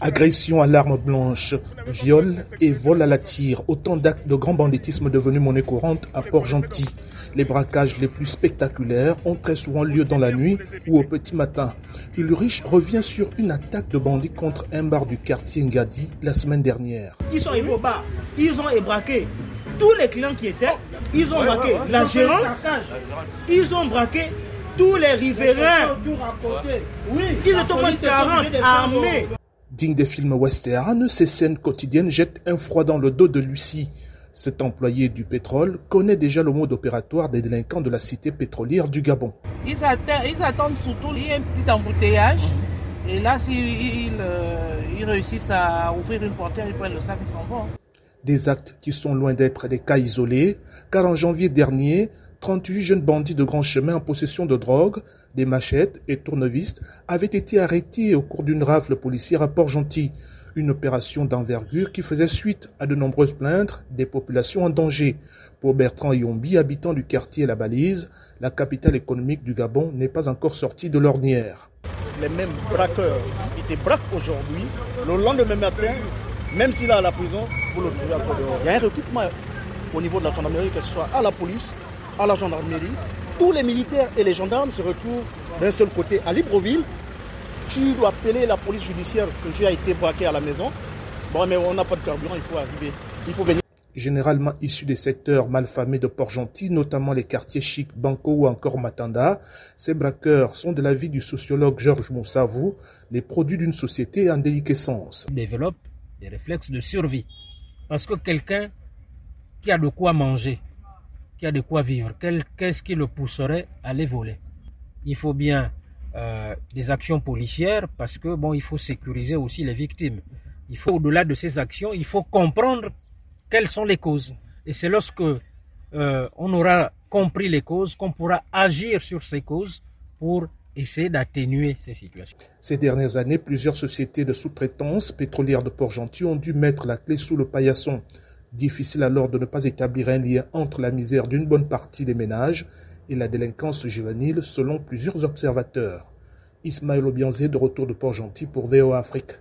Agression à l'arme blanche, viol et vol à la tire, autant d'actes de grand banditisme devenus monnaie courante à Port-Gentil. Les braquages les plus spectaculaires ont très souvent lieu dans la nuit ou au petit matin. Ulrich revient sur une attaque de bandits contre un bar du quartier Ngadi la semaine dernière. Ils sont arrivés au bar, ils ont braqué tous les clients qui étaient, ils ont braqué la gérante, ils ont braqué tous les riverains. Ils étaient au moins 40 armés. Digne des films western, ces scènes quotidiennes jettent un froid dans le dos de Lucie. Cet employé du pétrole connaît déjà le mode opératoire des délinquants de la cité pétrolière du Gabon. Ils, attendent, surtout, il y a un petit embouteillage. Et là, s'ils euh, réussissent à ouvrir une portière, ils prennent le sac et s'en vont. Des actes qui sont loin d'être des cas isolés, car en janvier dernier, 38 jeunes bandits de grand chemin en possession de drogue, des machettes et tournevistes avaient été arrêtés au cours d'une rafle policière à Port-Gentil. Une opération d'envergure qui faisait suite à de nombreuses plaintes des populations en danger. Pour Bertrand Yombi, habitant du quartier La Balise, la capitale économique du Gabon n'est pas encore sortie de l'ornière. Les mêmes braqueurs te braquent aujourd'hui, le lendemain matin, même s'il est à la prison, vous le trouvez encore. Il y a un recrutement au niveau de la gendarmerie, que ce soit à la police, à la gendarmerie. Tous les militaires et les gendarmes se retrouvent d'un seul côté à Libreville. Tu dois appeler la police judiciaire que j'ai été braqué à la maison. Bon, mais on n'a pas de carburant, il faut arriver. Il faut venir. Généralement issus des secteurs malfamés de Port-Gentil, notamment les quartiers chics Banco ou encore Matanda, ces braqueurs sont de l'avis du sociologue Georges Moussavou les produits d'une société en déliquescence. Ils développent des réflexes de survie. Parce que quelqu'un qui a de quoi manger, qui a de quoi vivre, qu'est-ce qui le pousserait à les voler? Il faut bien euh, des actions policières parce que bon, il faut sécuriser aussi les victimes. Il faut au-delà de ces actions, il faut comprendre quelles sont les causes. Et c'est lorsque euh, on aura compris les causes qu'on pourra agir sur ces causes pour essayer d'atténuer ces situations. Ces dernières années, plusieurs sociétés de sous-traitance pétrolières de Port-Gentil ont dû mettre la clé sous le paillasson. Difficile alors de ne pas établir un lien entre la misère d'une bonne partie des ménages et la délinquance juvénile selon plusieurs observateurs. Ismaël Obianzé de retour de Port-Gentil pour VOA Afrique.